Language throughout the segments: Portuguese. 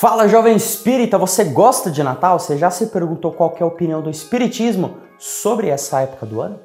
Fala jovem espírita, você gosta de Natal? Você já se perguntou qual é a opinião do espiritismo sobre essa época do ano?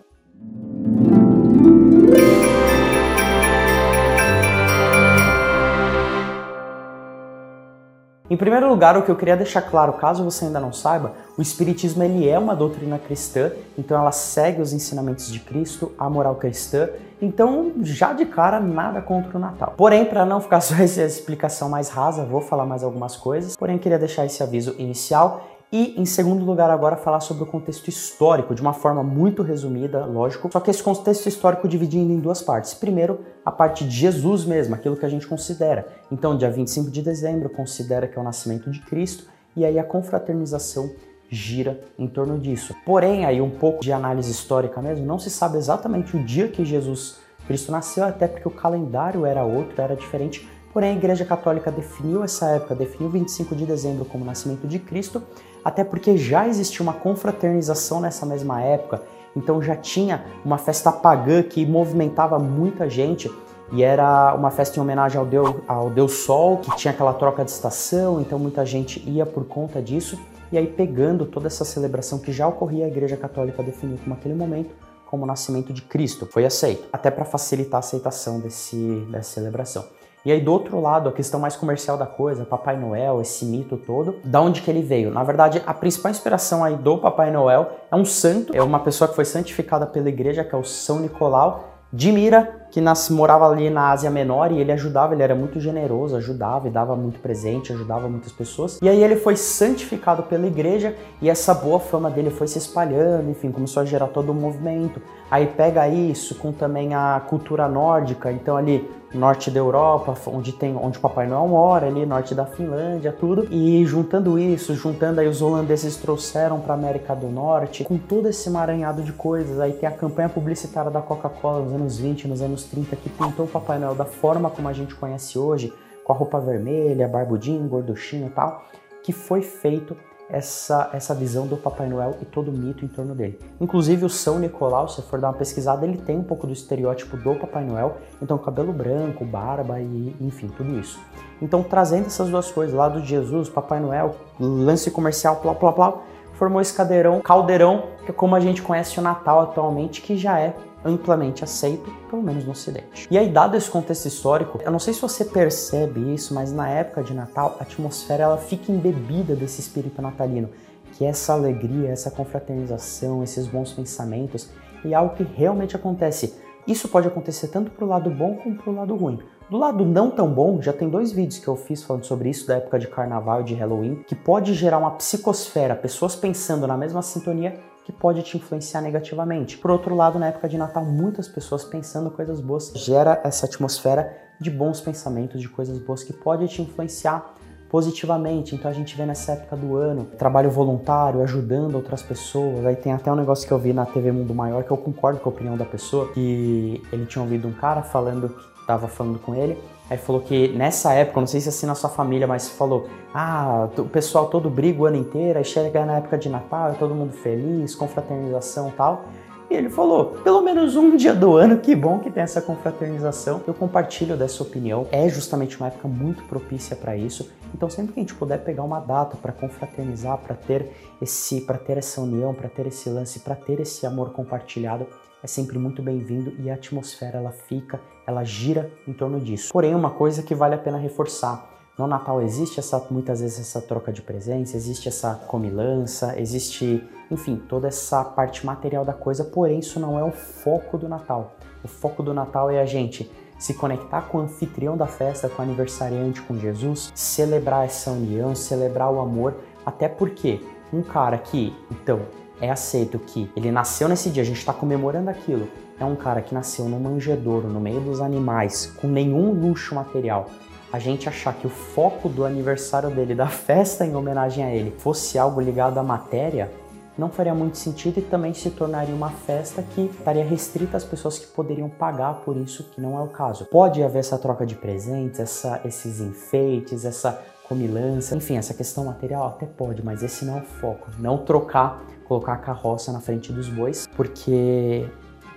Em primeiro lugar, o que eu queria deixar claro, caso você ainda não saiba, o espiritismo ele é uma doutrina cristã, então ela segue os ensinamentos de Cristo, a moral cristã, então já de cara nada contra o Natal. Porém, para não ficar só essa explicação mais rasa, vou falar mais algumas coisas, porém queria deixar esse aviso inicial e, em segundo lugar, agora falar sobre o contexto histórico, de uma forma muito resumida, lógico, só que esse contexto histórico dividindo em duas partes. Primeiro, a parte de Jesus mesmo, aquilo que a gente considera. Então, dia 25 de dezembro, considera que é o nascimento de Cristo, e aí a confraternização gira em torno disso. Porém, aí um pouco de análise histórica mesmo, não se sabe exatamente o dia que Jesus Cristo nasceu, até porque o calendário era outro, era diferente. Porém, a Igreja Católica definiu essa época, definiu 25 de dezembro como nascimento de Cristo, até porque já existia uma confraternização nessa mesma época, então já tinha uma festa pagã que movimentava muita gente e era uma festa em homenagem ao Deus, ao Deus Sol, que tinha aquela troca de estação, então muita gente ia por conta disso. E aí, pegando toda essa celebração que já ocorria, a Igreja Católica definiu como aquele momento como o nascimento de Cristo. Foi aceito, até para facilitar a aceitação desse, dessa celebração. E aí do outro lado, a questão mais comercial da coisa, Papai Noel, esse mito todo, da onde que ele veio? Na verdade, a principal inspiração aí do Papai Noel é um santo, é uma pessoa que foi santificada pela igreja, que é o São Nicolau de Mira, que nas, morava ali na Ásia Menor e ele ajudava, ele era muito generoso, ajudava e dava muito presente, ajudava muitas pessoas. E aí ele foi santificado pela igreja e essa boa fama dele foi se espalhando, enfim, começou a gerar todo um movimento. Aí pega isso com também a cultura nórdica, então ali norte da Europa, onde tem onde o Papai Noel mora, ali norte da Finlândia, tudo. E juntando isso, juntando aí os holandeses trouxeram para América do Norte, com todo esse emaranhado de coisas. Aí tem a campanha publicitária da Coca-Cola nos anos 20, nos anos 30 que pintou o Papai Noel da forma como a gente conhece hoje, com a roupa vermelha, barbudinho, gorduchinho e tal, que foi feito essa, essa visão do Papai Noel e todo o mito em torno dele. Inclusive o São Nicolau, se for dar uma pesquisada, ele tem um pouco do estereótipo do Papai Noel, então cabelo branco, barba e enfim, tudo isso. Então trazendo essas duas coisas, lá do Jesus, Papai Noel, lance comercial, plá, plá, plá, formou esse cadeirão, caldeirão, que é como a gente conhece o Natal atualmente, que já é amplamente aceito, pelo menos no Ocidente. E aí, dado esse contexto histórico, eu não sei se você percebe isso, mas na época de Natal, a atmosfera ela fica embebida desse espírito natalino, que é essa alegria, essa confraternização, esses bons pensamentos, e é algo que realmente acontece. Isso pode acontecer tanto para o lado bom como para o lado ruim. Do lado não tão bom, já tem dois vídeos que eu fiz falando sobre isso da época de carnaval e de Halloween, que pode gerar uma psicosfera, pessoas pensando na mesma sintonia que pode te influenciar negativamente. Por outro lado, na época de Natal, muitas pessoas pensando coisas boas gera essa atmosfera de bons pensamentos, de coisas boas que pode te influenciar positivamente. Então a gente vê nessa época do ano trabalho voluntário, ajudando outras pessoas. Aí tem até um negócio que eu vi na TV Mundo Maior que eu concordo com a opinião da pessoa, que ele tinha ouvido um cara falando que estava falando com ele Aí falou que nessa época, não sei se é assim na sua família, mas falou: ah, o pessoal todo briga o ano inteiro, aí chega na época de Natal, é todo mundo feliz, confraternização e tal. E ele falou: pelo menos um dia do ano, que bom que tem essa confraternização. Eu compartilho dessa opinião. É justamente uma época muito propícia para isso. Então, sempre que a gente puder pegar uma data para confraternizar, para ter esse, para ter essa união, para ter esse lance, para ter esse amor compartilhado, é sempre muito bem-vindo e a atmosfera ela fica, ela gira em torno disso. Porém, uma coisa que vale a pena reforçar, no Natal existe essa muitas vezes essa troca de presentes, existe essa comilança, existe, enfim, toda essa parte material da coisa, porém isso não é o foco do Natal. O foco do Natal é a gente se conectar com o anfitrião da festa, com o aniversariante, com Jesus, celebrar essa união, celebrar o amor, até porque um cara que, então, é aceito que ele nasceu nesse dia, a gente está comemorando aquilo. É um cara que nasceu no manjedouro, no meio dos animais, com nenhum luxo material. A gente achar que o foco do aniversário dele, da festa em homenagem a ele, fosse algo ligado à matéria, não faria muito sentido e também se tornaria uma festa que estaria restrita às pessoas que poderiam pagar por isso, que não é o caso. Pode haver essa troca de presentes, essa, esses enfeites, essa comilança, enfim, essa questão material até pode, mas esse não é o foco. Não trocar colocar a carroça na frente dos bois, porque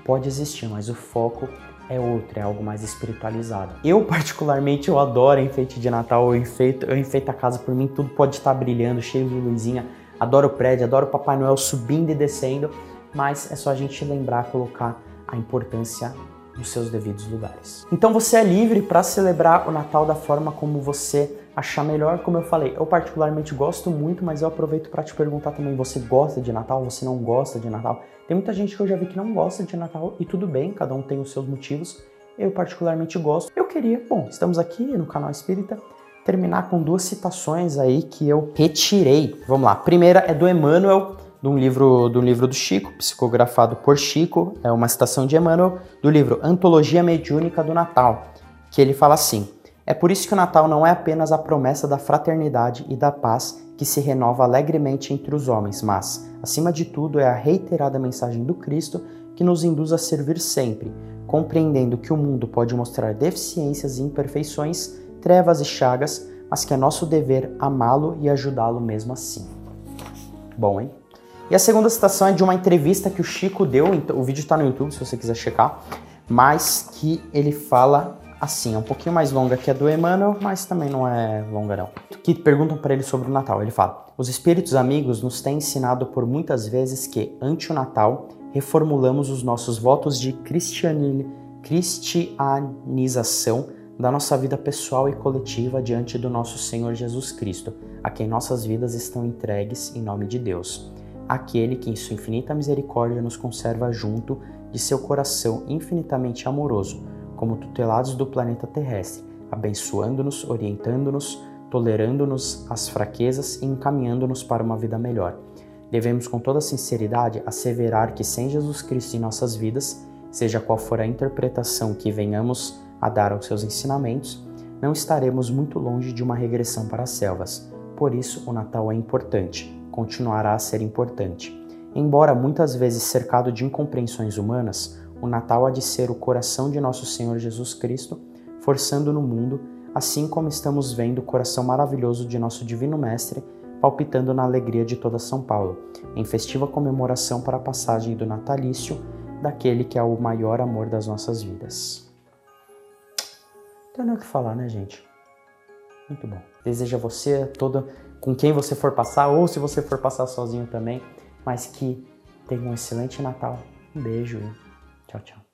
pode existir, mas o foco é outro, é algo mais espiritualizado. Eu, particularmente, eu adoro enfeite de Natal, eu enfeito, eu enfeito a casa por mim, tudo pode estar brilhando, cheio de luzinha. Adoro o prédio, adoro o Papai Noel subindo e descendo, mas é só a gente lembrar, colocar a importância nos seus devidos lugares. Então você é livre para celebrar o Natal da forma como você achar melhor, como eu falei. Eu particularmente gosto muito, mas eu aproveito para te perguntar também, você gosta de Natal? Você não gosta de Natal? Tem muita gente que eu já vi que não gosta de Natal e tudo bem, cada um tem os seus motivos. Eu particularmente gosto. Eu queria, bom, estamos aqui no canal Espírita, terminar com duas citações aí que eu retirei. Vamos lá. A primeira é do Emmanuel de um livro do livro do Chico, psicografado por Chico, é uma citação de Emmanuel do livro Antologia Mediúnica do Natal, que ele fala assim: É por isso que o Natal não é apenas a promessa da fraternidade e da paz que se renova alegremente entre os homens, mas, acima de tudo, é a reiterada mensagem do Cristo que nos induz a servir sempre, compreendendo que o mundo pode mostrar deficiências e imperfeições, trevas e chagas, mas que é nosso dever amá-lo e ajudá-lo mesmo assim. Bom, hein? E a segunda citação é de uma entrevista que o Chico deu, então, o vídeo está no YouTube se você quiser checar, mas que ele fala assim, é um pouquinho mais longa que a do Emmanuel, mas também não é longa não. Que perguntam para ele sobre o Natal. Ele fala: "Os espíritos amigos nos têm ensinado por muitas vezes que ante o Natal reformulamos os nossos votos de cristianização da nossa vida pessoal e coletiva diante do nosso Senhor Jesus Cristo, a quem nossas vidas estão entregues em nome de Deus." aquele que em sua infinita misericórdia nos conserva junto de seu coração infinitamente amoroso, como tutelados do planeta terrestre, abençoando-nos, orientando-nos, tolerando-nos as fraquezas e encaminhando-nos para uma vida melhor. Devemos com toda sinceridade asseverar que sem Jesus Cristo em nossas vidas, seja qual for a interpretação que venhamos a dar aos seus ensinamentos, não estaremos muito longe de uma regressão para as selvas. Por isso, o Natal é importante continuará a ser importante. Embora muitas vezes cercado de incompreensões humanas, o Natal há de ser o coração de nosso Senhor Jesus Cristo, forçando no mundo, assim como estamos vendo o coração maravilhoso de nosso Divino Mestre palpitando na alegria de toda São Paulo, em festiva comemoração para a passagem do natalício daquele que é o maior amor das nossas vidas. Não tem o que falar, né, gente? Muito bom. Desejo a você toda com quem você for passar ou se você for passar sozinho também, mas que tenha um excelente Natal. Um beijo e tchau, tchau.